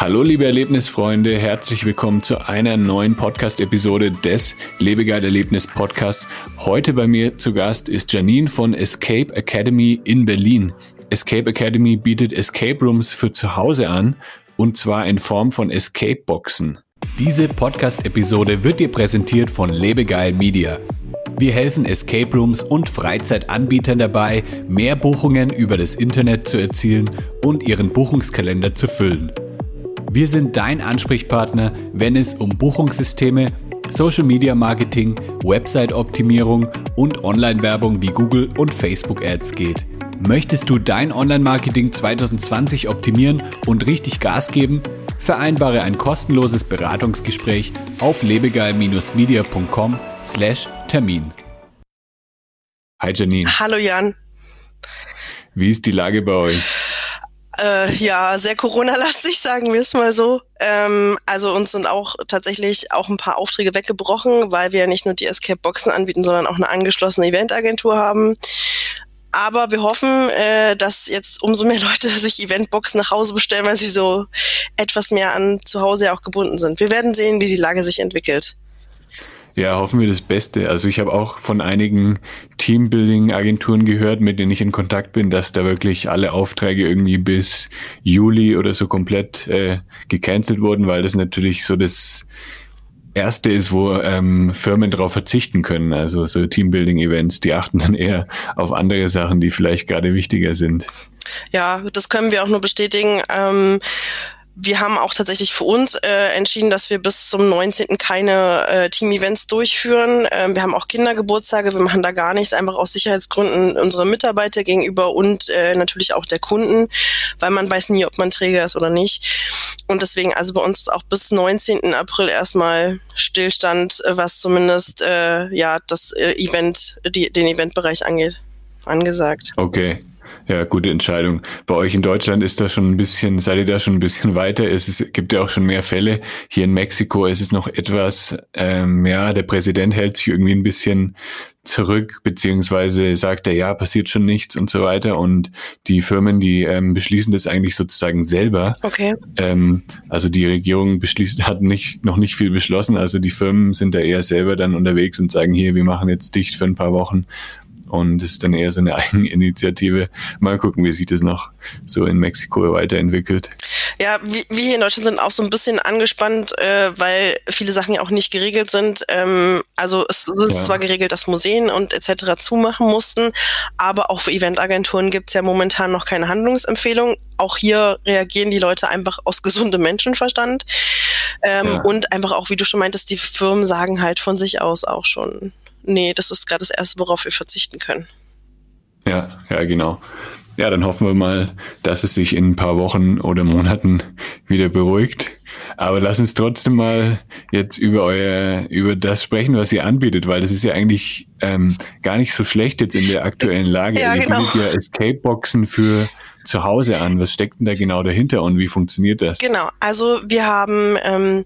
Hallo liebe Erlebnisfreunde, herzlich willkommen zu einer neuen Podcast-Episode des Lebegeil Erlebnis Podcasts. Heute bei mir zu Gast ist Janine von Escape Academy in Berlin. Escape Academy bietet Escape Rooms für zu Hause an und zwar in Form von Escape Boxen. Diese Podcast-Episode wird dir präsentiert von Lebegeil Media. Wir helfen Escape Rooms und Freizeitanbietern dabei, mehr Buchungen über das Internet zu erzielen und ihren Buchungskalender zu füllen. Wir sind dein Ansprechpartner, wenn es um Buchungssysteme, Social Media Marketing, Website-Optimierung und Online-Werbung wie Google und Facebook Ads geht. Möchtest du dein Online-Marketing 2020 optimieren und richtig Gas geben? Vereinbare ein kostenloses Beratungsgespräch auf lebegeil-media.com/termin. Hi Janine. Hallo Jan. Wie ist die Lage bei euch? Äh, ja, sehr Corona-lastig, sagen wir es mal so. Ähm, also uns sind auch tatsächlich auch ein paar Aufträge weggebrochen, weil wir ja nicht nur die Escape-Boxen anbieten, sondern auch eine angeschlossene Eventagentur haben. Aber wir hoffen, äh, dass jetzt umso mehr Leute sich Eventboxen nach Hause bestellen, weil sie so etwas mehr an zu Hause auch gebunden sind. Wir werden sehen, wie die Lage sich entwickelt. Ja, hoffen wir das Beste. Also ich habe auch von einigen Teambuilding-Agenturen gehört, mit denen ich in Kontakt bin, dass da wirklich alle Aufträge irgendwie bis Juli oder so komplett äh, gecancelt wurden, weil das natürlich so das erste ist, wo ähm, Firmen darauf verzichten können. Also so Teambuilding-Events, die achten dann eher auf andere Sachen, die vielleicht gerade wichtiger sind. Ja, das können wir auch nur bestätigen. Ähm wir haben auch tatsächlich für uns äh, entschieden, dass wir bis zum 19. keine äh, Team-Events durchführen. Ähm, wir haben auch Kindergeburtstage, wir machen da gar nichts, einfach aus Sicherheitsgründen unsere Mitarbeiter gegenüber und äh, natürlich auch der Kunden, weil man weiß nie, ob man Träger ist oder nicht. Und deswegen also bei uns auch bis 19. April erstmal Stillstand, äh, was zumindest äh, ja das äh, Event, die, den Eventbereich angeht, angesagt. Okay. Ja, gute Entscheidung. Bei euch in Deutschland ist das schon ein bisschen, seid ihr da schon ein bisschen weiter? Es ist, gibt ja auch schon mehr Fälle. Hier in Mexiko ist es noch etwas, ähm, ja, der Präsident hält sich irgendwie ein bisschen zurück, beziehungsweise sagt er, ja, passiert schon nichts und so weiter. Und die Firmen, die ähm, beschließen das eigentlich sozusagen selber. Okay. Ähm, also die Regierung beschließt, hat nicht, noch nicht viel beschlossen. Also die Firmen sind da eher selber dann unterwegs und sagen, hier, wir machen jetzt dicht für ein paar Wochen und ist dann eher so eine Eigeninitiative. Mal gucken, wie sich das noch so in Mexiko weiterentwickelt. Ja, wir, hier in Deutschland sind auch so ein bisschen angespannt, äh, weil viele Sachen ja auch nicht geregelt sind. Ähm, also es ist ja. zwar geregelt, dass Museen und etc. zumachen mussten, aber auch für Eventagenturen gibt es ja momentan noch keine Handlungsempfehlung. Auch hier reagieren die Leute einfach aus gesundem Menschenverstand. Ähm, ja. Und einfach auch, wie du schon meintest, die Firmen sagen halt von sich aus auch schon, nee, das ist gerade das Erste, worauf wir verzichten können. Ja, ja, genau. Ja, dann hoffen wir mal, dass es sich in ein paar Wochen oder Monaten wieder beruhigt. Aber lass uns trotzdem mal jetzt über euer, über das sprechen, was ihr anbietet, weil das ist ja eigentlich ähm, gar nicht so schlecht jetzt in der aktuellen Lage. Ja, ihr genau. bietet ja Escape-Boxen für zu Hause an. Was steckt denn da genau dahinter und wie funktioniert das? Genau, also wir haben ähm,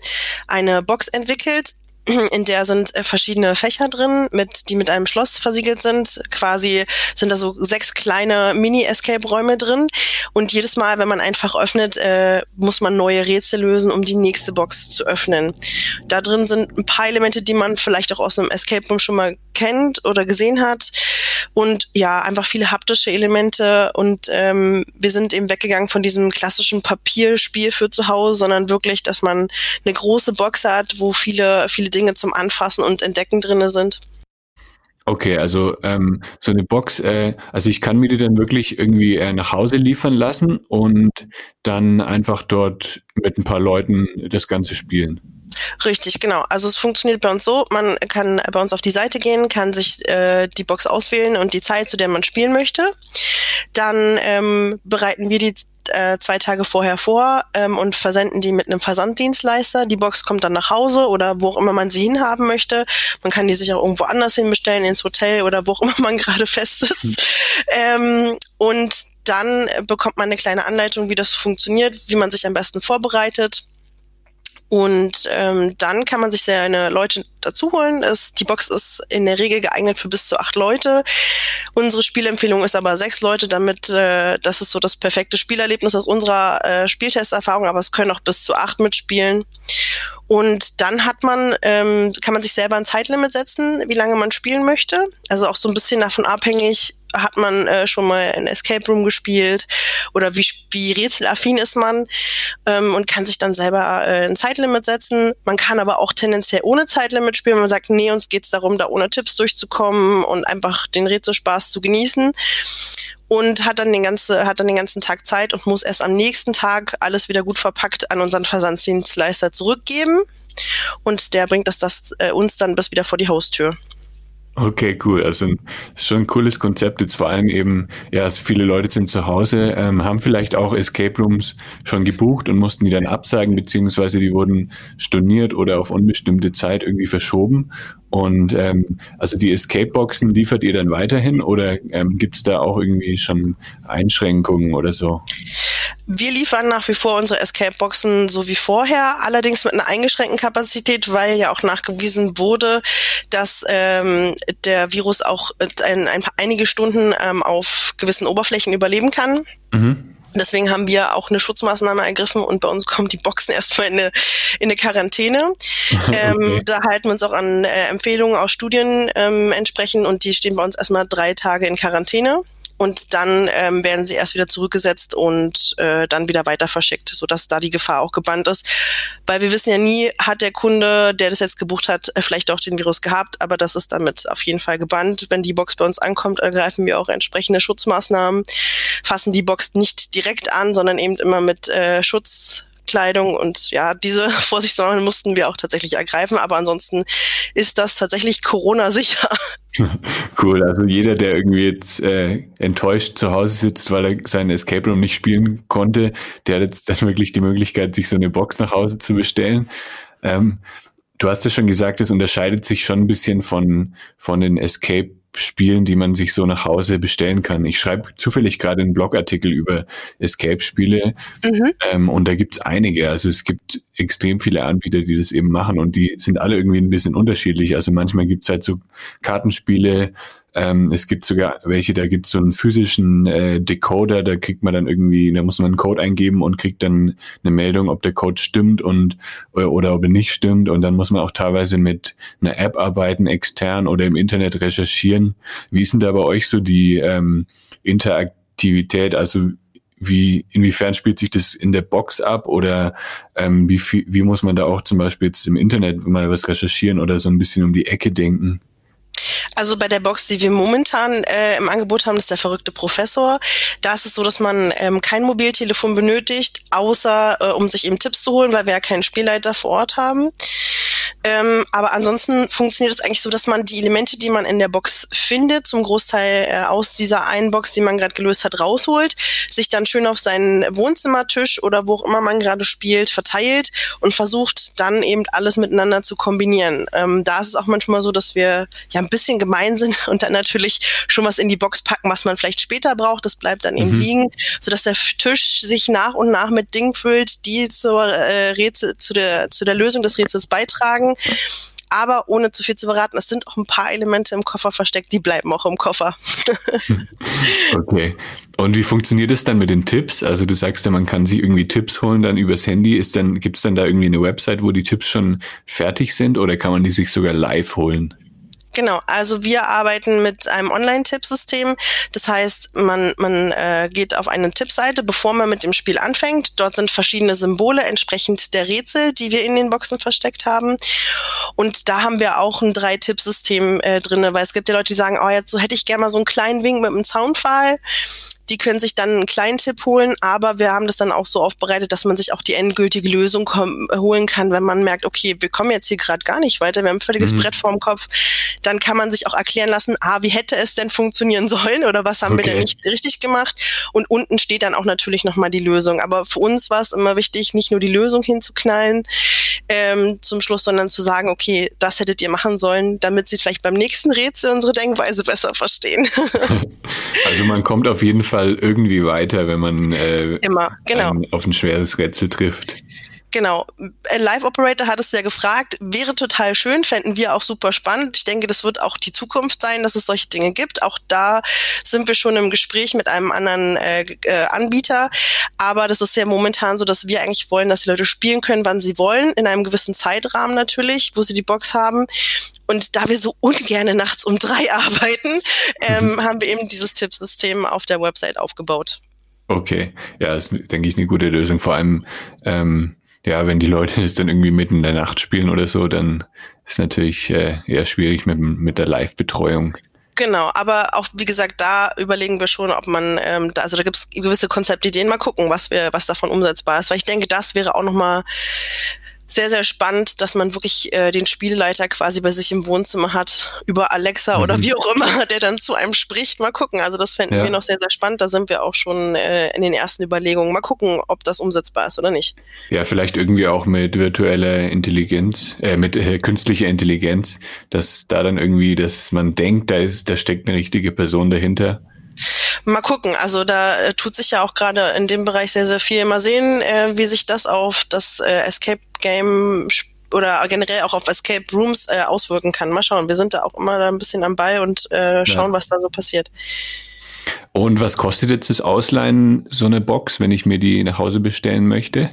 eine Box entwickelt, in der sind äh, verschiedene Fächer drin, mit, die mit einem Schloss versiegelt sind. Quasi sind da so sechs kleine Mini-Escape-Räume drin. Und jedes Mal, wenn man einfach öffnet, äh, muss man neue Rätsel lösen, um die nächste Box zu öffnen. Da drin sind ein paar Elemente, die man vielleicht auch aus einem Escape Room schon mal kennt oder gesehen hat. Und ja, einfach viele haptische Elemente. Und ähm, wir sind eben weggegangen von diesem klassischen Papierspiel für zu Hause, sondern wirklich, dass man eine große Box hat, wo viele, viele Dinge zum Anfassen und Entdecken drinne sind. Okay, also ähm, so eine Box, äh, also ich kann mir die dann wirklich irgendwie äh, nach Hause liefern lassen und dann einfach dort mit ein paar Leuten das Ganze spielen. Richtig, genau. Also es funktioniert bei uns so, man kann bei uns auf die Seite gehen, kann sich äh, die Box auswählen und die Zeit, zu der man spielen möchte. Dann ähm, bereiten wir die äh, zwei Tage vorher vor ähm, und versenden die mit einem Versanddienstleister. Die Box kommt dann nach Hause oder wo auch immer man sie hinhaben möchte. Man kann die sich auch irgendwo anders hin bestellen, ins Hotel oder wo auch immer man gerade festsitzt. Mhm. Ähm, und dann bekommt man eine kleine Anleitung, wie das funktioniert, wie man sich am besten vorbereitet. Und ähm, dann kann man sich seine Leute dazu holen. Es, die Box ist in der Regel geeignet für bis zu acht Leute. Unsere Spielempfehlung ist aber sechs Leute, damit äh, das ist so das perfekte Spielerlebnis aus unserer äh, Spieltesterfahrung, aber es können auch bis zu acht mitspielen. Und dann hat man, ähm, kann man sich selber ein Zeitlimit setzen, wie lange man spielen möchte. Also auch so ein bisschen davon abhängig, hat man äh, schon mal ein Escape Room gespielt oder wie, wie rätselaffin ist man ähm, und kann sich dann selber äh, ein Zeitlimit setzen. Man kann aber auch tendenziell ohne Zeitlimit spielen. Man sagt, nee, uns geht's darum, da ohne Tipps durchzukommen und einfach den Rätselspaß zu genießen und hat dann den ganzen hat dann den ganzen Tag Zeit und muss erst am nächsten Tag alles wieder gut verpackt an unseren Versanddienstleister zurückgeben und der bringt das, das äh, uns dann bis wieder vor die Haustür. Okay, cool. Also schon ein cooles Konzept. Jetzt vor allem eben, ja, viele Leute sind zu Hause, ähm, haben vielleicht auch Escape Rooms schon gebucht und mussten die dann absagen, beziehungsweise die wurden storniert oder auf unbestimmte Zeit irgendwie verschoben. Und ähm, also die Escape-Boxen liefert ihr dann weiterhin oder ähm, gibt es da auch irgendwie schon Einschränkungen oder so? Wir liefern nach wie vor unsere Escape-Boxen so wie vorher, allerdings mit einer eingeschränkten Kapazität, weil ja auch nachgewiesen wurde, dass ähm, der Virus auch ein, ein paar, einige Stunden ähm, auf gewissen Oberflächen überleben kann. Mhm. Deswegen haben wir auch eine Schutzmaßnahme ergriffen und bei uns kommen die Boxen erstmal in eine, in eine Quarantäne. Ähm, okay. Ähm, da halten wir uns auch an äh, Empfehlungen aus Studien ähm, entsprechend und die stehen bei uns erstmal drei Tage in Quarantäne und dann ähm, werden sie erst wieder zurückgesetzt und äh, dann wieder weiter verschickt, sodass da die Gefahr auch gebannt ist. Weil wir wissen ja nie, hat der Kunde, der das jetzt gebucht hat, äh, vielleicht auch den Virus gehabt, aber das ist damit auf jeden Fall gebannt. Wenn die Box bei uns ankommt, ergreifen wir auch entsprechende Schutzmaßnahmen, fassen die Box nicht direkt an, sondern eben immer mit äh, Schutz Kleidung und ja, diese Vorsichtsmaßnahmen mussten wir auch tatsächlich ergreifen, aber ansonsten ist das tatsächlich Corona-sicher. Cool, also jeder, der irgendwie jetzt äh, enttäuscht zu Hause sitzt, weil er seinen Escape Room nicht spielen konnte, der hat jetzt dann wirklich die Möglichkeit, sich so eine Box nach Hause zu bestellen. Ähm, du hast ja schon gesagt, es unterscheidet sich schon ein bisschen von, von den Escape Spielen, die man sich so nach Hause bestellen kann. Ich schreibe zufällig gerade einen Blogartikel über Escape-Spiele mhm. ähm, und da gibt's einige. Also es gibt extrem viele Anbieter, die das eben machen und die sind alle irgendwie ein bisschen unterschiedlich. Also manchmal gibt's halt so Kartenspiele, ähm, es gibt sogar welche, da gibt es so einen physischen äh, Decoder, da kriegt man dann irgendwie, da muss man einen Code eingeben und kriegt dann eine Meldung, ob der Code stimmt und oder, oder ob er nicht stimmt. Und dann muss man auch teilweise mit einer App arbeiten, extern oder im Internet recherchieren. Wie ist denn da bei euch so die ähm, Interaktivität? Also wie, inwiefern spielt sich das in der Box ab oder ähm, wie, wie muss man da auch zum Beispiel jetzt im Internet mal was recherchieren oder so ein bisschen um die Ecke denken? Also bei der Box, die wir momentan äh, im Angebot haben, ist der verrückte Professor. Da ist es so, dass man ähm, kein Mobiltelefon benötigt, außer äh, um sich eben Tipps zu holen, weil wir ja keinen Spielleiter vor Ort haben. Ähm, aber ansonsten funktioniert es eigentlich so, dass man die Elemente, die man in der Box findet, zum Großteil äh, aus dieser einen Box, die man gerade gelöst hat, rausholt, sich dann schön auf seinen Wohnzimmertisch oder wo auch immer man gerade spielt, verteilt und versucht dann eben alles miteinander zu kombinieren. Ähm, da ist es auch manchmal so, dass wir ja ein bisschen gemein sind und dann natürlich schon was in die Box packen, was man vielleicht später braucht. Das bleibt dann eben mhm. liegen, sodass der Tisch sich nach und nach mit Dingen füllt, die zur äh, Rätsel, zu der, zu der Lösung des Rätsels beitragen. Aber ohne zu viel zu verraten, es sind auch ein paar Elemente im Koffer versteckt, die bleiben auch im Koffer. okay. Und wie funktioniert es dann mit den Tipps? Also du sagst ja, man kann sich irgendwie Tipps holen dann übers Handy. Ist dann, gibt es dann da irgendwie eine Website, wo die Tipps schon fertig sind oder kann man die sich sogar live holen? Genau, also wir arbeiten mit einem Online-Tippsystem. Das heißt, man, man äh, geht auf eine Tippseite, bevor man mit dem Spiel anfängt. Dort sind verschiedene Symbole entsprechend der Rätsel, die wir in den Boxen versteckt haben. Und da haben wir auch ein Drei-Tipp-System äh, drin, weil es gibt ja Leute, die sagen, oh, jetzt so hätte ich gerne mal so einen kleinen Wink mit einem Zaunpfahl. Die können sich dann einen kleinen Tipp holen, aber wir haben das dann auch so aufbereitet, dass man sich auch die endgültige Lösung holen kann, wenn man merkt, okay, wir kommen jetzt hier gerade gar nicht weiter, wir haben ein völliges mhm. Brett vorm Kopf. Dann kann man sich auch erklären lassen, ah, wie hätte es denn funktionieren sollen oder was haben okay. wir denn nicht richtig gemacht? Und unten steht dann auch natürlich nochmal die Lösung. Aber für uns war es immer wichtig, nicht nur die Lösung hinzuknallen ähm, zum Schluss, sondern zu sagen, okay, das hättet ihr machen sollen, damit sie vielleicht beim nächsten Rätsel unsere Denkweise besser verstehen. also man kommt auf jeden Fall irgendwie weiter, wenn man äh, Immer, genau. auf ein schweres Rätsel trifft. Genau. Live Operator hat es ja gefragt, wäre total schön, fänden wir auch super spannend. Ich denke, das wird auch die Zukunft sein, dass es solche Dinge gibt. Auch da sind wir schon im Gespräch mit einem anderen äh, äh, Anbieter. Aber das ist ja momentan so, dass wir eigentlich wollen, dass die Leute spielen können, wann sie wollen, in einem gewissen Zeitrahmen natürlich, wo sie die Box haben. Und da wir so ungern nachts um drei arbeiten, ähm, mhm. haben wir eben dieses Tippsystem auf der Website aufgebaut. Okay, ja, ist, denke ich, eine gute Lösung. Vor allem, ähm, ja, wenn die Leute das dann irgendwie mitten in der Nacht spielen oder so, dann ist natürlich äh, eher schwierig mit, mit der Live-Betreuung. Genau, aber auch wie gesagt, da überlegen wir schon, ob man, ähm, da, also da gibt es gewisse Konzeptideen, mal gucken, was wir, was davon umsetzbar ist. Weil ich denke, das wäre auch nochmal sehr, sehr spannend, dass man wirklich äh, den Spielleiter quasi bei sich im Wohnzimmer hat, über Alexa mhm. oder wie auch immer, der dann zu einem spricht. Mal gucken. Also das fänden ja. wir noch sehr, sehr spannend. Da sind wir auch schon äh, in den ersten Überlegungen. Mal gucken, ob das umsetzbar ist oder nicht. Ja, vielleicht irgendwie auch mit virtueller Intelligenz, äh, mit äh, künstlicher Intelligenz, dass da dann irgendwie, dass man denkt, da ist, da steckt eine richtige Person dahinter Mal gucken. Also da äh, tut sich ja auch gerade in dem Bereich sehr, sehr viel. Mal sehen, äh, wie sich das auf das äh, Escape Game oder generell auch auf Escape Rooms äh, auswirken kann. Mal schauen. Wir sind da auch immer da ein bisschen am Ball und äh, schauen, ja. was da so passiert. Und was kostet jetzt das Ausleihen so eine Box, wenn ich mir die nach Hause bestellen möchte?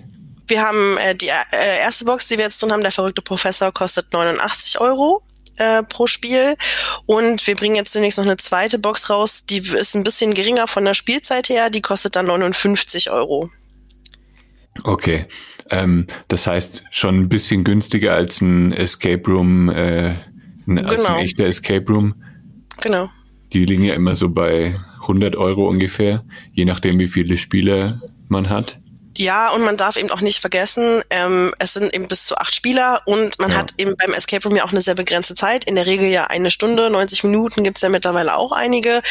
Wir haben äh, die äh, erste Box, die wir jetzt drin haben, der verrückte Professor, kostet 89 Euro äh, pro Spiel. Und wir bringen jetzt demnächst noch eine zweite Box raus, die ist ein bisschen geringer von der Spielzeit her, die kostet dann 59 Euro. Okay. Ähm, das heißt schon ein bisschen günstiger als ein Escape Room, äh, ein, als ein genau. echter Escape Room. Genau. Die liegen ja immer so bei 100 Euro ungefähr, je nachdem, wie viele Spiele man hat. Ja, und man darf eben auch nicht vergessen, ähm, es sind eben bis zu acht Spieler und man ja. hat eben beim Escape Room ja auch eine sehr begrenzte Zeit. In der Regel ja eine Stunde, 90 Minuten gibt's ja mittlerweile auch einige.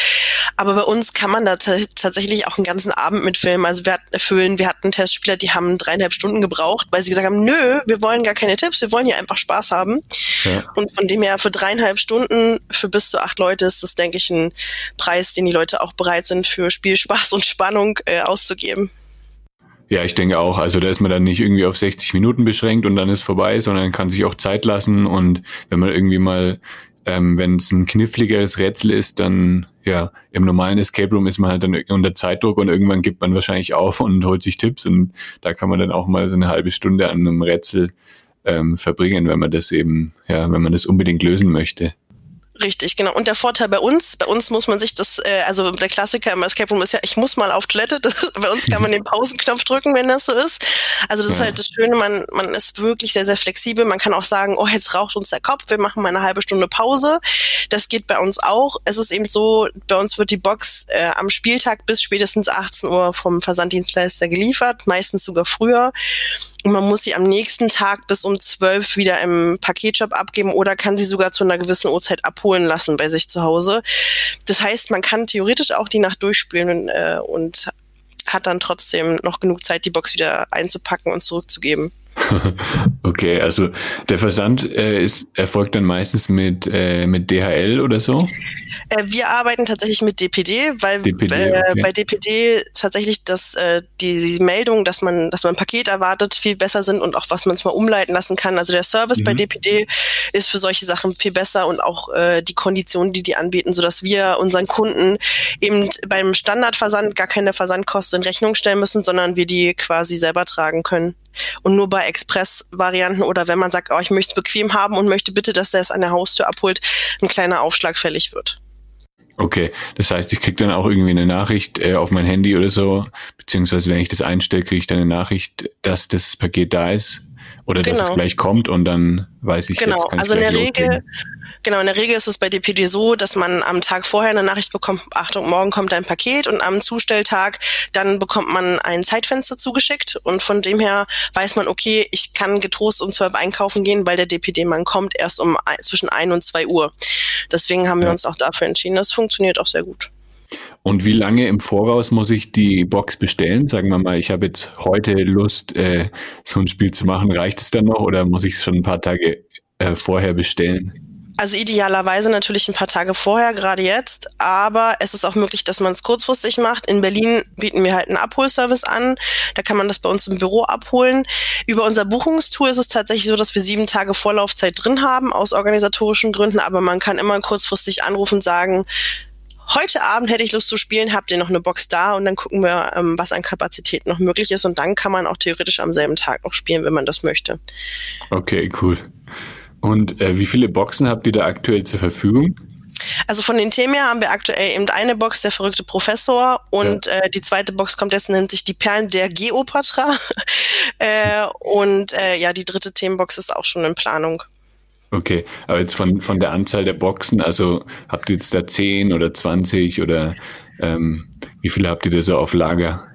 Aber bei uns kann man da tatsächlich auch einen ganzen Abend mitfilmen. Also wir hatten erfüllen, wir hatten Testspieler, die haben dreieinhalb Stunden gebraucht, weil sie gesagt haben, nö, wir wollen gar keine Tipps, wir wollen hier einfach Spaß haben. Ja. Und von dem her für dreieinhalb Stunden für bis zu acht Leute ist das, denke ich, ein Preis, den die Leute auch bereit sind, für Spielspaß und Spannung äh, auszugeben. Ja, ich denke auch. Also da ist man dann nicht irgendwie auf 60 Minuten beschränkt und dann ist vorbei, sondern kann sich auch Zeit lassen. Und wenn man irgendwie mal, ähm, wenn es ein kniffligeres Rätsel ist, dann ja, im normalen Escape Room ist man halt dann unter Zeitdruck und irgendwann gibt man wahrscheinlich auf und holt sich Tipps und da kann man dann auch mal so eine halbe Stunde an einem Rätsel ähm, verbringen, wenn man das eben, ja, wenn man das unbedingt lösen möchte. Richtig, genau. Und der Vorteil bei uns, bei uns muss man sich das, äh, also der Klassiker im Escape Room ist ja, ich muss mal auf Toilette. Das, bei uns kann man den Pausenknopf drücken, wenn das so ist. Also das ja. ist halt das Schöne, man, man ist wirklich sehr, sehr flexibel. Man kann auch sagen, oh, jetzt raucht uns der Kopf, wir machen mal eine halbe Stunde Pause. Das geht bei uns auch. Es ist eben so, bei uns wird die Box äh, am Spieltag bis spätestens 18 Uhr vom Versanddienstleister geliefert, meistens sogar früher. Und man muss sie am nächsten Tag bis um 12 wieder im Paketshop abgeben oder kann sie sogar zu einer gewissen Uhrzeit abholen abholen lassen bei sich zu Hause. Das heißt, man kann theoretisch auch die Nacht durchspielen äh, und hat dann trotzdem noch genug Zeit, die Box wieder einzupacken und zurückzugeben. okay, also der Versand äh, ist, erfolgt dann meistens mit, äh, mit DHL oder so? Äh, wir arbeiten tatsächlich mit DPD, weil DPD, äh, okay. bei DPD tatsächlich das, äh, die, die Meldung, dass man, dass man ein Paket erwartet, viel besser sind und auch was man es mal umleiten lassen kann. Also der Service mhm. bei DPD ist für solche Sachen viel besser und auch äh, die Konditionen, die die anbieten, sodass wir unseren Kunden eben beim Standardversand gar keine Versandkosten in Rechnung stellen müssen, sondern wir die quasi selber tragen können. Und nur bei Express-Varianten oder wenn man sagt, oh, ich möchte es bequem haben und möchte bitte, dass der es an der Haustür abholt, ein kleiner Aufschlag fällig wird. Okay, das heißt, ich kriege dann auch irgendwie eine Nachricht äh, auf mein Handy oder so, beziehungsweise wenn ich das einstelle, kriege ich dann eine Nachricht, dass das Paket da ist. Oder genau. dass es genau. gleich kommt und dann weiß ich genau. jetzt kann also in der Regel genau in der Regel ist es bei DPD so, dass man am Tag vorher eine Nachricht bekommt, Achtung, morgen kommt ein Paket und am Zustelltag dann bekommt man ein Zeitfenster zugeschickt und von dem her weiß man, okay, ich kann getrost um zwölf einkaufen gehen, weil der DPD-Mann kommt erst um zwischen ein und zwei Uhr. Deswegen haben wir uns auch dafür entschieden. Das funktioniert auch sehr gut. Und wie lange im Voraus muss ich die Box bestellen? Sagen wir mal, ich habe jetzt heute Lust, äh, so ein Spiel zu machen. Reicht es dann noch oder muss ich es schon ein paar Tage äh, vorher bestellen? Also idealerweise natürlich ein paar Tage vorher, gerade jetzt. Aber es ist auch möglich, dass man es kurzfristig macht. In Berlin bieten wir halt einen Abholservice an. Da kann man das bei uns im Büro abholen. Über unser Buchungstool ist es tatsächlich so, dass wir sieben Tage Vorlaufzeit drin haben, aus organisatorischen Gründen. Aber man kann immer kurzfristig anrufen und sagen, heute Abend hätte ich Lust zu spielen, habt ihr noch eine Box da und dann gucken wir, ähm, was an Kapazität noch möglich ist und dann kann man auch theoretisch am selben Tag noch spielen, wenn man das möchte. Okay, cool. Und äh, wie viele Boxen habt ihr da aktuell zur Verfügung? Also von den Themen her haben wir aktuell eben eine Box, der verrückte Professor, und ja. äh, die zweite Box kommt jetzt, nennt sich die Perlen der Geopatra. äh, und äh, ja, die dritte Themenbox ist auch schon in Planung. Okay, aber jetzt von, von der Anzahl der Boxen, also habt ihr jetzt da 10 oder 20 oder ähm, wie viele habt ihr da so auf Lager?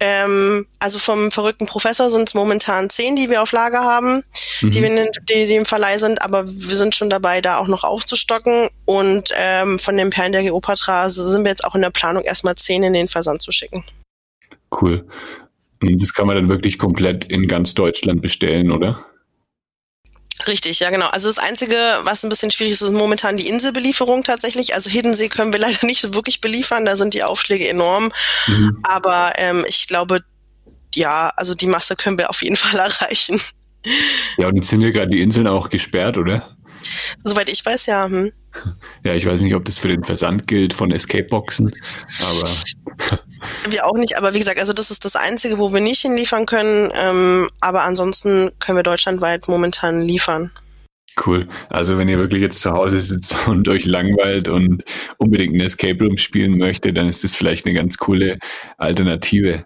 Ähm, also vom verrückten Professor sind es momentan 10, die wir auf Lager haben, mhm. die, wir in, die, die im Verleih sind, aber wir sind schon dabei, da auch noch aufzustocken. Und ähm, von den Perlen der Geopatra sind wir jetzt auch in der Planung, erstmal 10 in den Versand zu schicken. Cool. Und das kann man dann wirklich komplett in ganz Deutschland bestellen, oder? Richtig, ja genau. Also das Einzige, was ein bisschen schwierig ist, ist momentan die Inselbelieferung tatsächlich. Also Hiddensee können wir leider nicht so wirklich beliefern, da sind die Aufschläge enorm. Mhm. Aber ähm, ich glaube, ja, also die Masse können wir auf jeden Fall erreichen. Ja, und jetzt sind ja gerade die Inseln auch gesperrt, oder? Soweit ich weiß, ja. Hm. Ja, ich weiß nicht, ob das für den Versand gilt von Escape-Boxen, aber. Wir auch nicht, aber wie gesagt, also das ist das Einzige, wo wir nicht hinliefern können. Ähm, aber ansonsten können wir deutschlandweit momentan liefern. Cool. Also wenn ihr wirklich jetzt zu Hause sitzt und euch langweilt und unbedingt ein Escape Room spielen möchtet, dann ist das vielleicht eine ganz coole Alternative.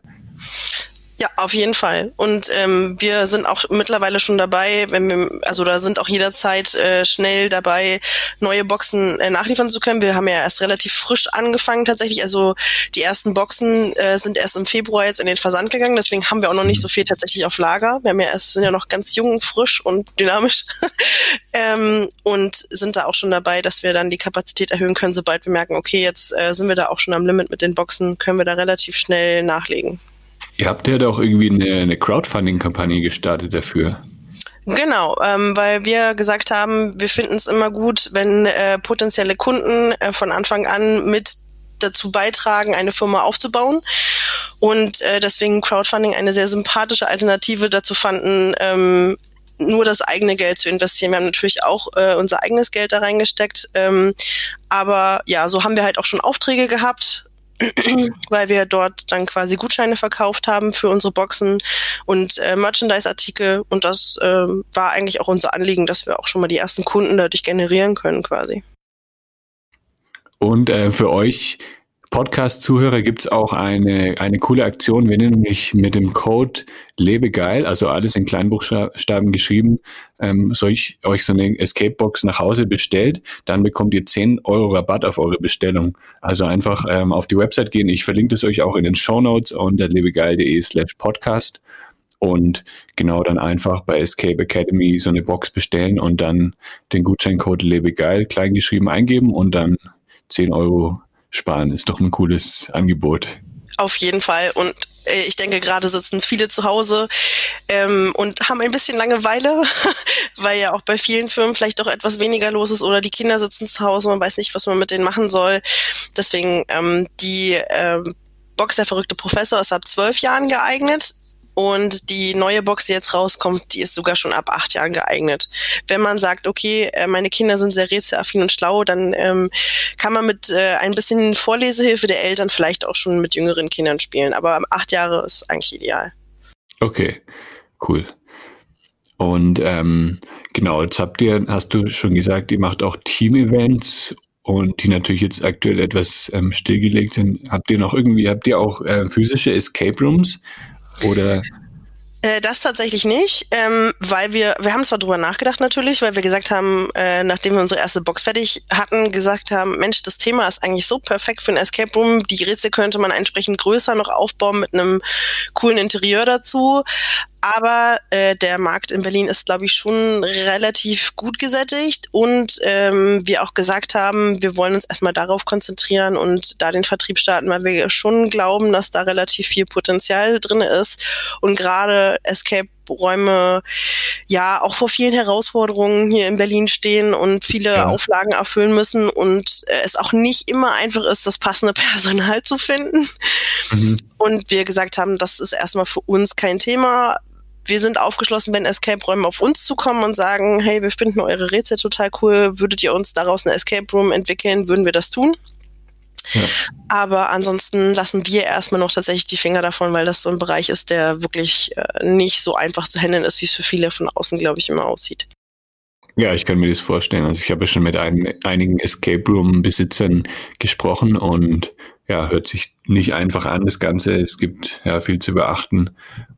Ja, auf jeden Fall. Und ähm, wir sind auch mittlerweile schon dabei, wenn wir, also da sind auch jederzeit äh, schnell dabei, neue Boxen äh, nachliefern zu können. Wir haben ja erst relativ frisch angefangen tatsächlich. Also die ersten Boxen äh, sind erst im Februar jetzt in den Versand gegangen, deswegen haben wir auch noch nicht so viel tatsächlich auf Lager. Wir haben ja erst, sind ja noch ganz jung, frisch und dynamisch. ähm, und sind da auch schon dabei, dass wir dann die Kapazität erhöhen können, sobald wir merken, okay, jetzt äh, sind wir da auch schon am Limit mit den Boxen, können wir da relativ schnell nachlegen. Ihr habt ja doch irgendwie eine, eine Crowdfunding-Kampagne gestartet dafür. Genau, ähm, weil wir gesagt haben, wir finden es immer gut, wenn äh, potenzielle Kunden äh, von Anfang an mit dazu beitragen, eine Firma aufzubauen. Und äh, deswegen Crowdfunding eine sehr sympathische Alternative dazu fanden, ähm, nur das eigene Geld zu investieren. Wir haben natürlich auch äh, unser eigenes Geld da reingesteckt. Ähm, aber ja, so haben wir halt auch schon Aufträge gehabt weil wir dort dann quasi Gutscheine verkauft haben für unsere Boxen und äh, Merchandise-Artikel. Und das äh, war eigentlich auch unser Anliegen, dass wir auch schon mal die ersten Kunden dadurch generieren können quasi. Und äh, für euch Podcast-Zuhörer gibt es auch eine, eine coole Aktion. Wenn ihr nämlich mit dem Code Lebegeil, also alles in Kleinbuchstaben geschrieben, ähm, euch, euch so eine Escape-Box nach Hause bestellt, dann bekommt ihr 10 Euro Rabatt auf eure Bestellung. Also einfach ähm, auf die Website gehen. Ich verlinke das euch auch in den Show Notes unter lebegeil.de slash podcast. Und genau dann einfach bei Escape Academy so eine Box bestellen und dann den Gutscheincode Lebegeil kleingeschrieben eingeben und dann 10 Euro sparen. Ist doch ein cooles Angebot. Auf jeden Fall. Und äh, ich denke, gerade sitzen viele zu Hause ähm, und haben ein bisschen Langeweile, weil ja auch bei vielen Firmen vielleicht doch etwas weniger los ist oder die Kinder sitzen zu Hause, man weiß nicht, was man mit denen machen soll. Deswegen ähm, die ähm, Box der verrückte Professor ist ab zwölf Jahren geeignet. Und die neue Box, die jetzt rauskommt, die ist sogar schon ab acht Jahren geeignet. Wenn man sagt, okay, äh, meine Kinder sind sehr rätselaffin und schlau, dann ähm, kann man mit äh, ein bisschen Vorlesehilfe der Eltern vielleicht auch schon mit jüngeren Kindern spielen. Aber acht Jahre ist eigentlich ideal. Okay, cool. Und ähm, genau, jetzt habt ihr, hast du schon gesagt, ihr macht auch Team-Events und die natürlich jetzt aktuell etwas ähm, stillgelegt sind. Habt ihr noch irgendwie, habt ihr auch äh, physische Escape Rooms? Oder Äh, das tatsächlich nicht, ähm, weil wir, wir haben zwar drüber nachgedacht natürlich, weil wir gesagt haben, äh, nachdem wir unsere erste Box fertig hatten, gesagt haben, Mensch, das Thema ist eigentlich so perfekt für ein Escape Room. Die Rätsel könnte man entsprechend größer noch aufbauen mit einem coolen Interieur dazu. Aber äh, der Markt in Berlin ist, glaube ich, schon relativ gut gesättigt und ähm, wir auch gesagt haben, wir wollen uns erstmal darauf konzentrieren und da den Vertrieb starten, weil wir schon glauben, dass da relativ viel Potenzial drin ist und gerade Escape Räume ja auch vor vielen Herausforderungen hier in Berlin stehen und viele ja. Auflagen erfüllen müssen und äh, es auch nicht immer einfach ist, das passende Personal zu finden. Mhm. Und wir gesagt haben, das ist erstmal für uns kein Thema wir sind aufgeschlossen, wenn Escape-Räume auf uns zukommen und sagen, hey, wir finden eure Rätsel total cool, würdet ihr uns daraus eine Escape-Room entwickeln, würden wir das tun. Ja. Aber ansonsten lassen wir erstmal noch tatsächlich die Finger davon, weil das so ein Bereich ist, der wirklich äh, nicht so einfach zu handeln ist, wie es für viele von außen, glaube ich, immer aussieht. Ja, ich kann mir das vorstellen. Also ich habe schon mit ein, einigen Escape Room-Besitzern gesprochen und ja, hört sich nicht einfach an, das Ganze. Es gibt ja viel zu beachten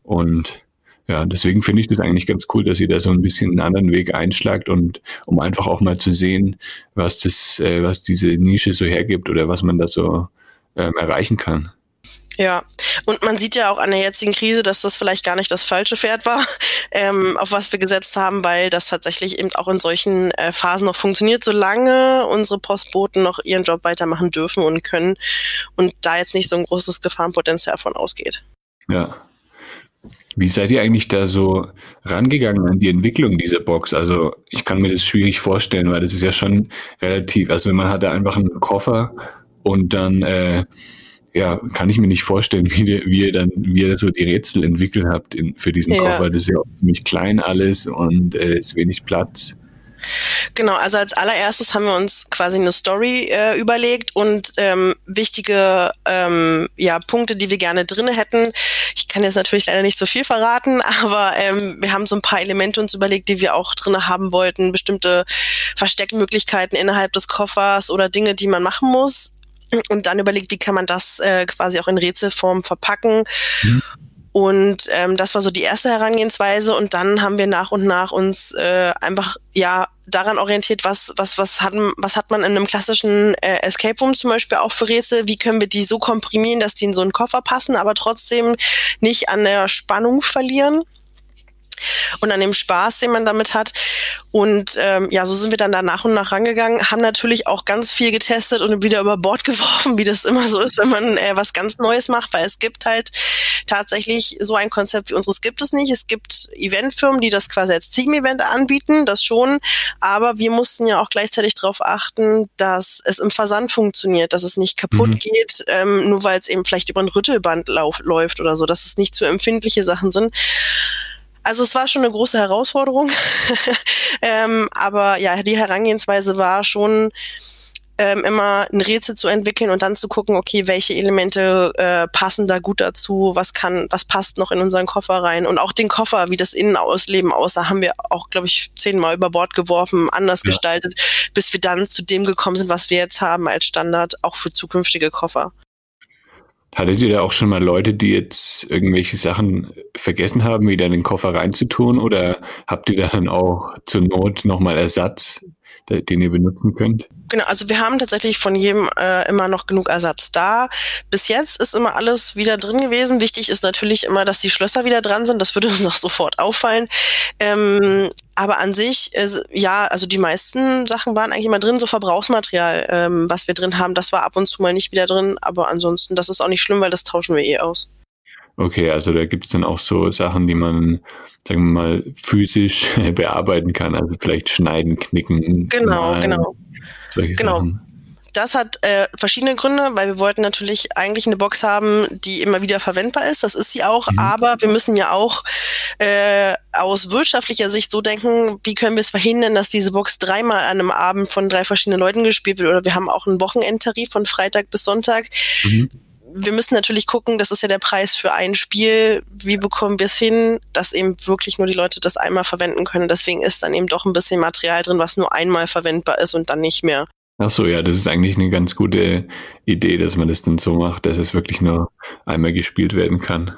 und ja, deswegen finde ich das eigentlich ganz cool, dass ihr da so ein bisschen einen anderen Weg einschlagt und um einfach auch mal zu sehen, was das, äh, was diese Nische so hergibt oder was man da so ähm, erreichen kann. Ja, und man sieht ja auch an der jetzigen Krise, dass das vielleicht gar nicht das falsche Pferd war, ähm, auf was wir gesetzt haben, weil das tatsächlich eben auch in solchen äh, Phasen noch funktioniert, solange unsere Postboten noch ihren Job weitermachen dürfen und können und da jetzt nicht so ein großes Gefahrenpotenzial von ausgeht. Ja, wie seid ihr eigentlich da so rangegangen an die Entwicklung dieser Box? Also ich kann mir das schwierig vorstellen, weil das ist ja schon relativ, also man hat da einfach einen Koffer und dann äh, ja, kann ich mir nicht vorstellen, wie, die, wie ihr dann, wie ihr so die Rätsel entwickelt habt in, für diesen ja. Koffer. Das ist ja auch ziemlich klein alles und äh, ist wenig Platz. Genau, also als allererstes haben wir uns quasi eine Story äh, überlegt und ähm, wichtige ähm, ja, Punkte, die wir gerne drin hätten. Ich kann jetzt natürlich leider nicht so viel verraten, aber ähm, wir haben so ein paar Elemente uns überlegt, die wir auch drin haben wollten. Bestimmte Versteckmöglichkeiten innerhalb des Koffers oder Dinge, die man machen muss. Und dann überlegt, wie kann man das äh, quasi auch in Rätselform verpacken. Mhm. Und ähm, das war so die erste Herangehensweise. Und dann haben wir nach und nach uns äh, einfach ja daran orientiert, was was was hat was hat man in einem klassischen äh, Escape Room zum Beispiel auch für Rätsel? Wie können wir die so komprimieren, dass die in so einen Koffer passen, aber trotzdem nicht an der Spannung verlieren? Und an dem Spaß, den man damit hat. Und ähm, ja, so sind wir dann da nach und nach rangegangen, haben natürlich auch ganz viel getestet und wieder über Bord geworfen, wie das immer so ist, wenn man äh, was ganz Neues macht, weil es gibt halt tatsächlich so ein Konzept wie unseres gibt es nicht. Es gibt Eventfirmen, die das quasi als Team-Event anbieten, das schon, aber wir mussten ja auch gleichzeitig darauf achten, dass es im Versand funktioniert, dass es nicht kaputt mhm. geht, ähm, nur weil es eben vielleicht über ein Rüttelband lauf, läuft oder so, dass es nicht zu empfindliche Sachen sind. Also es war schon eine große Herausforderung, ähm, aber ja, die Herangehensweise war schon ähm, immer ein Rätsel zu entwickeln und dann zu gucken, okay, welche Elemente äh, passen da gut dazu, was kann, was passt noch in unseren Koffer rein und auch den Koffer, wie das Innenausleben aussah, haben wir auch, glaube ich, zehnmal über Bord geworfen, anders ja. gestaltet, bis wir dann zu dem gekommen sind, was wir jetzt haben als Standard, auch für zukünftige Koffer. Hattet ihr da auch schon mal Leute, die jetzt irgendwelche Sachen vergessen haben, wieder in den Koffer reinzutun? Oder habt ihr da dann auch zur Not nochmal Ersatz, den ihr benutzen könnt? Genau, also wir haben tatsächlich von jedem äh, immer noch genug Ersatz da. Bis jetzt ist immer alles wieder drin gewesen. Wichtig ist natürlich immer, dass die Schlösser wieder dran sind. Das würde uns auch sofort auffallen. Ähm, aber an sich, äh, ja, also die meisten Sachen waren eigentlich immer drin, so Verbrauchsmaterial, ähm, was wir drin haben, das war ab und zu mal nicht wieder drin, aber ansonsten, das ist auch nicht schlimm, weil das tauschen wir eh aus. Okay, also da gibt es dann auch so Sachen, die man, sagen wir mal, physisch bearbeiten kann, also vielleicht schneiden, knicken. Genau, malen, genau. Solche genau. Sachen das hat äh, verschiedene Gründe, weil wir wollten natürlich eigentlich eine Box haben, die immer wieder verwendbar ist. Das ist sie auch, mhm. aber wir müssen ja auch äh, aus wirtschaftlicher Sicht so denken, wie können wir es verhindern, dass diese Box dreimal an einem Abend von drei verschiedenen Leuten gespielt wird. Oder wir haben auch einen Wochenendtarif von Freitag bis Sonntag. Mhm. Wir müssen natürlich gucken, das ist ja der Preis für ein Spiel. Wie bekommen wir es hin, dass eben wirklich nur die Leute das einmal verwenden können? Deswegen ist dann eben doch ein bisschen Material drin, was nur einmal verwendbar ist und dann nicht mehr. Ach so, ja, das ist eigentlich eine ganz gute Idee, dass man das dann so macht, dass es wirklich nur einmal gespielt werden kann.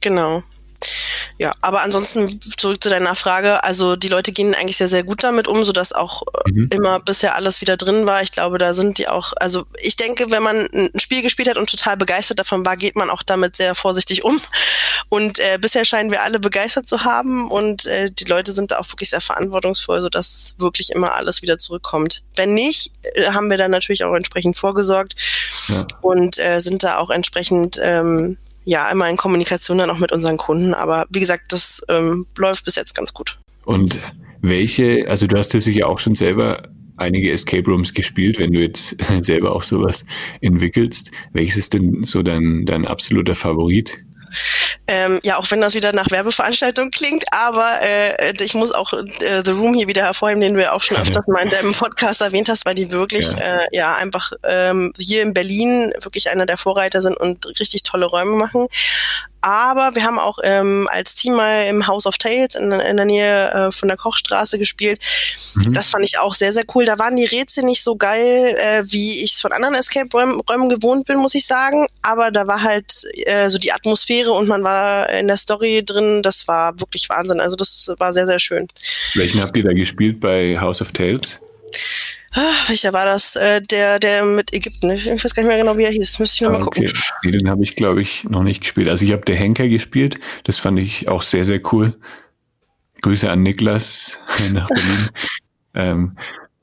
Genau. Ja, aber ansonsten zurück zu deiner Frage. Also die Leute gehen eigentlich sehr, sehr gut damit um, sodass auch äh, mhm. immer bisher alles wieder drin war. Ich glaube, da sind die auch, also ich denke, wenn man ein Spiel gespielt hat und total begeistert davon war, geht man auch damit sehr vorsichtig um. Und äh, bisher scheinen wir alle begeistert zu haben und äh, die Leute sind da auch wirklich sehr verantwortungsvoll, sodass wirklich immer alles wieder zurückkommt. Wenn nicht, äh, haben wir dann natürlich auch entsprechend vorgesorgt ja. und äh, sind da auch entsprechend ähm, ja immer in Kommunikation dann auch mit unseren Kunden. Aber wie gesagt, das ähm, läuft bis jetzt ganz gut. Und welche, also du hast ja sicher auch schon selber einige Escape Rooms gespielt, wenn du jetzt selber auch sowas entwickelst. Welches ist denn so dein, dein absoluter Favorit? Ähm, ja, auch wenn das wieder nach Werbeveranstaltung klingt, aber äh, ich muss auch äh, The Room hier wieder hervorheben, den du ja auch schon öfters mal in deinem Podcast erwähnt hast, weil die wirklich ja, äh, ja einfach ähm, hier in Berlin wirklich einer der Vorreiter sind und richtig tolle Räume machen. Aber wir haben auch ähm, als Team mal im House of Tales in, in der Nähe äh, von der Kochstraße gespielt. Mhm. Das fand ich auch sehr, sehr cool. Da waren die Rätsel nicht so geil, äh, wie ich es von anderen Escape-Räumen gewohnt bin, muss ich sagen. Aber da war halt äh, so die Atmosphäre und man war in der Story drin. Das war wirklich Wahnsinn. Also das war sehr, sehr schön. Welchen habt ihr da gespielt bei House of Tales? Ah, welcher war das? Äh, der, der mit Ägypten. Ich weiß gar nicht mehr genau, wie er hieß. Müsste ich nochmal ah, okay. gucken. Den habe ich, glaube ich, noch nicht gespielt. Also ich habe der Henker gespielt. Das fand ich auch sehr, sehr cool. Grüße an Niklas nach Berlin. ähm,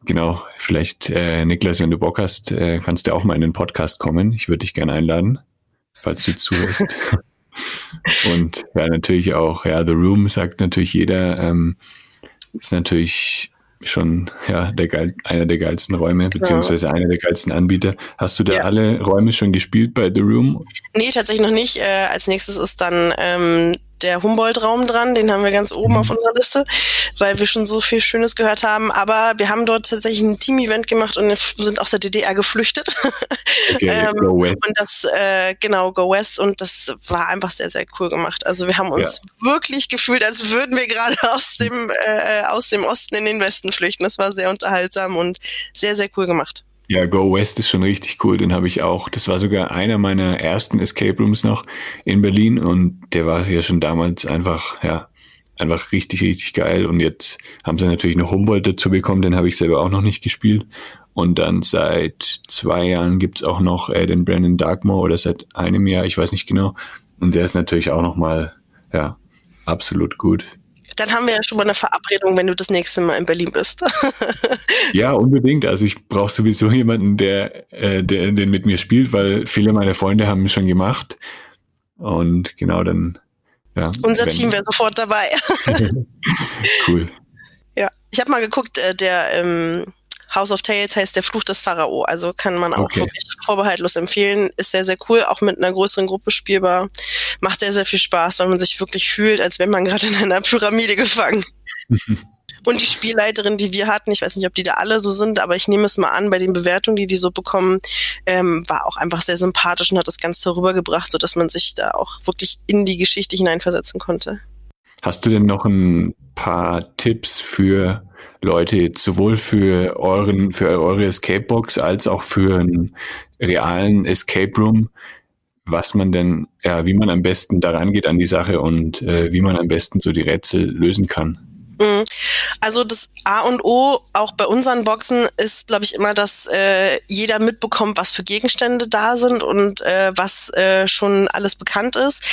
genau, vielleicht, äh, Niklas, wenn du Bock hast, äh, kannst du auch mal in den Podcast kommen. Ich würde dich gerne einladen, falls du zuhörst. Und ja, natürlich auch, ja, The Room sagt natürlich jeder, ähm, ist natürlich schon ja der geil, einer der geilsten Räume, beziehungsweise ja. einer der geilsten Anbieter. Hast du da ja. alle Räume schon gespielt bei The Room? Nee, tatsächlich noch nicht. Äh, als nächstes ist dann ähm, der Humboldt-Raum dran, den haben wir ganz oben mhm. auf unserer Liste, weil wir schon so viel Schönes gehört haben. Aber wir haben dort tatsächlich ein Team-Event gemacht und sind aus der DDR geflüchtet. Okay, ähm, go West. Und das, äh, genau, Go West. Und das war einfach sehr, sehr cool gemacht. Also wir haben uns ja. wirklich gefühlt, als würden wir gerade aus dem, äh, aus dem Osten in den Westen flüchten. Das war sehr unterhaltsam und sehr, sehr cool gemacht. Ja, Go West ist schon richtig cool. Den habe ich auch. Das war sogar einer meiner ersten Escape Rooms noch in Berlin und der war ja schon damals einfach, ja, einfach richtig, richtig geil. Und jetzt haben sie natürlich noch Humboldt dazu bekommen. Den habe ich selber auch noch nicht gespielt. Und dann seit zwei Jahren gibt's auch noch äh, den Brandon Darkmore oder seit einem Jahr, ich weiß nicht genau. Und der ist natürlich auch nochmal, ja, absolut gut. Dann haben wir ja schon mal eine Verabredung, wenn du das nächste Mal in Berlin bist. ja, unbedingt. Also ich brauche sowieso jemanden, der, äh, der den mit mir spielt, weil viele meiner Freunde haben es schon gemacht. Und genau dann. Ja, Unser Team wäre sofort dabei. cool. Ja, ich habe mal geguckt, äh, der ähm, House of Tales heißt der Fluch des Pharao. Also kann man auch okay. wirklich vorbehaltlos empfehlen. Ist sehr, sehr cool, auch mit einer größeren Gruppe spielbar. Macht sehr, sehr viel Spaß, weil man sich wirklich fühlt, als wäre man gerade in einer Pyramide gefangen. Und die Spielleiterin, die wir hatten, ich weiß nicht, ob die da alle so sind, aber ich nehme es mal an, bei den Bewertungen, die die so bekommen, ähm, war auch einfach sehr sympathisch und hat das Ganze rübergebracht, sodass man sich da auch wirklich in die Geschichte hineinversetzen konnte. Hast du denn noch ein paar Tipps für Leute sowohl für euren, für eure Escape Box als auch für einen realen Escape Room, was man denn, ja, wie man am besten daran geht an die Sache und äh, wie man am besten so die Rätsel lösen kann. Mhm. Also das A und O auch bei unseren Boxen ist, glaube ich, immer, dass äh, jeder mitbekommt, was für Gegenstände da sind und äh, was äh, schon alles bekannt ist.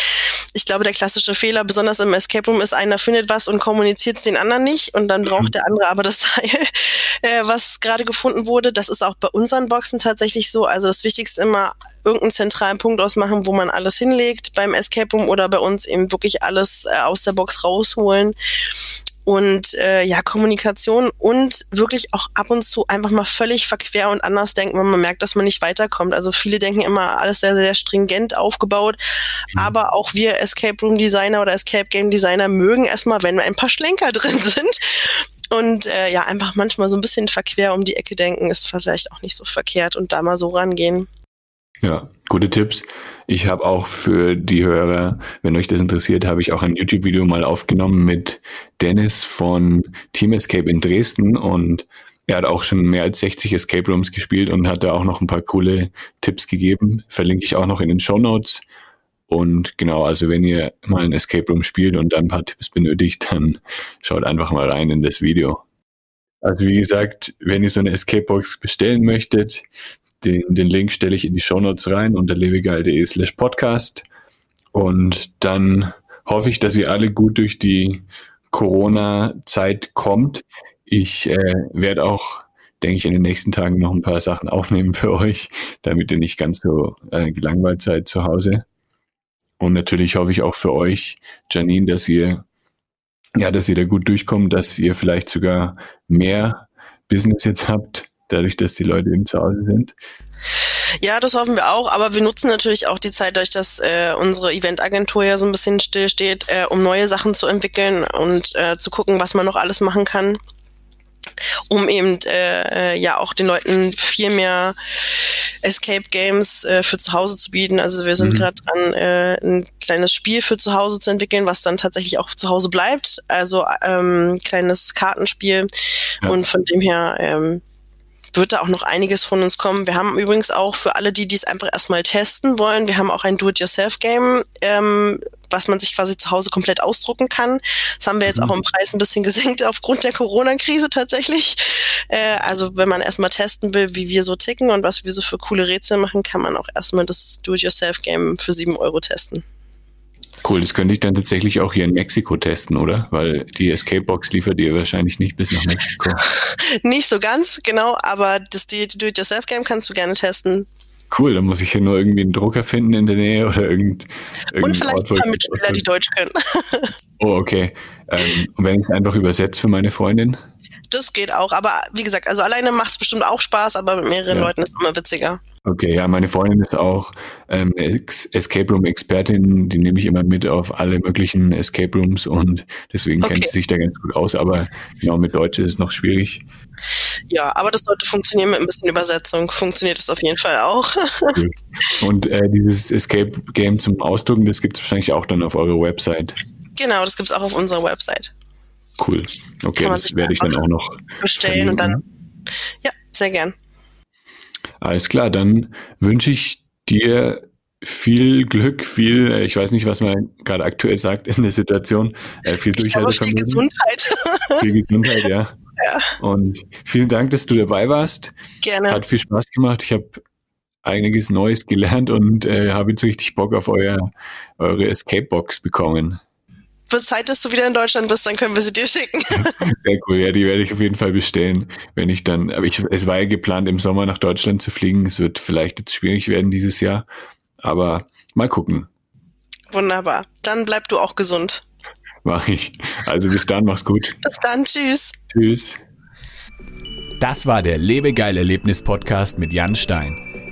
Ich glaube, der klassische Fehler, besonders im Escape Room, ist, einer findet was und kommuniziert es den anderen nicht und dann braucht mhm. der andere aber das Teil, äh, was gerade gefunden wurde. Das ist auch bei unseren Boxen tatsächlich so. Also das Wichtigste immer irgendeinen zentralen Punkt ausmachen, wo man alles hinlegt beim Escape Room oder bei uns eben wirklich alles äh, aus der Box rausholen und äh, ja, Kommunikation und wirklich auch ab und zu einfach mal völlig verquer und anders denken, wenn man merkt, dass man nicht weiterkommt. Also viele denken immer, alles sehr, sehr stringent aufgebaut, mhm. aber auch wir Escape Room Designer oder Escape Game Designer mögen erstmal, wenn ein paar Schlenker drin sind. Und äh, ja, einfach manchmal so ein bisschen verquer um die Ecke denken, ist vielleicht auch nicht so verkehrt und da mal so rangehen. Ja, gute Tipps. Ich habe auch für die Hörer, wenn euch das interessiert, habe ich auch ein YouTube-Video mal aufgenommen mit Dennis von Team Escape in Dresden und er hat auch schon mehr als 60 Escape Rooms gespielt und hat da auch noch ein paar coole Tipps gegeben. Verlinke ich auch noch in den Show Notes. Und genau, also wenn ihr mal ein Escape Room spielt und dann ein paar Tipps benötigt, dann schaut einfach mal rein in das Video. Also wie gesagt, wenn ihr so eine Escape Box bestellen möchtet, den, den Link stelle ich in die Show Notes rein unter lebegeil.de slash podcast. Und dann hoffe ich, dass ihr alle gut durch die Corona-Zeit kommt. Ich äh, werde auch, denke ich, in den nächsten Tagen noch ein paar Sachen aufnehmen für euch, damit ihr nicht ganz so äh, gelangweilt seid zu Hause. Und natürlich hoffe ich auch für euch, Janine, dass ihr, ja, dass ihr da gut durchkommt, dass ihr vielleicht sogar mehr Business jetzt habt, dadurch, dass die Leute eben zu Hause sind. Ja, das hoffen wir auch, aber wir nutzen natürlich auch die Zeit, dadurch, dass äh, unsere Eventagentur ja so ein bisschen still steht, äh, um neue Sachen zu entwickeln und äh, zu gucken, was man noch alles machen kann um eben äh, äh, ja auch den Leuten viel mehr Escape Games äh, für zu Hause zu bieten. Also wir sind mhm. gerade dran, äh, ein kleines Spiel für zu Hause zu entwickeln, was dann tatsächlich auch zu Hause bleibt. Also ähm, kleines Kartenspiel. Ja. Und von dem her ähm, wird da auch noch einiges von uns kommen. Wir haben übrigens auch für alle, die dies einfach erstmal testen wollen, wir haben auch ein Do-it-yourself-Game, ähm, was man sich quasi zu Hause komplett ausdrucken kann. Das haben wir jetzt mhm. auch im Preis ein bisschen gesenkt aufgrund der Corona-Krise tatsächlich. Äh, also wenn man erstmal testen will, wie wir so ticken und was wir so für coole Rätsel machen, kann man auch erstmal das Do-it-yourself-Game für sieben Euro testen. Cool, das könnte ich dann tatsächlich auch hier in Mexiko testen, oder? Weil die Escape Box liefert ihr wahrscheinlich nicht bis nach Mexiko. nicht so ganz, genau, aber das Do-It-Yourself-Game kannst du gerne testen. Cool, dann muss ich hier nur irgendwie einen Drucker finden in der Nähe oder irgend, Und vielleicht Ort, ein paar Mitspieler, die Deutsch können. oh, okay. Ähm, und wenn ich einfach übersetze für meine Freundin? Das geht auch, aber wie gesagt, also alleine macht es bestimmt auch Spaß, aber mit mehreren ja. Leuten ist es immer witziger. Okay, ja, meine Freundin ist auch ähm, Escape Room Expertin, die nehme ich immer mit auf alle möglichen Escape Rooms und deswegen okay. kennt sie sich da ganz gut aus, aber genau mit Deutsch ist es noch schwierig. Ja, aber das sollte funktionieren mit ein bisschen Übersetzung. Funktioniert es auf jeden Fall auch. und äh, dieses Escape Game zum Ausdrucken, das gibt es wahrscheinlich auch dann auf eurer Website. Genau, das gibt es auch auf unserer Website. Cool. Okay, das werde ich dann auch noch bestellen und dann. Ja, sehr gern. Alles klar, dann wünsche ich dir viel Glück, viel, äh, ich weiß nicht, was man gerade aktuell sagt in der Situation, äh, viel Durchhaltevermögen. Viel Gesundheit. viel Gesundheit, ja. ja. Und vielen Dank, dass du dabei warst. Gerne. Hat viel Spaß gemacht. Ich habe einiges Neues gelernt und äh, habe jetzt richtig Bock auf euer, eure Escape Box bekommen wird Zeit, dass du wieder in Deutschland bist, dann können wir sie dir schicken. Sehr cool, ja, die werde ich auf jeden Fall bestellen, wenn ich dann, aber ich, es war ja geplant, im Sommer nach Deutschland zu fliegen. Es wird vielleicht jetzt schwierig werden dieses Jahr, aber mal gucken. Wunderbar. Dann bleib du auch gesund. Mach ich. Also bis dann, mach's gut. Bis dann, tschüss. Tschüss. Das war der Lebegeil Erlebnis Podcast mit Jan Stein.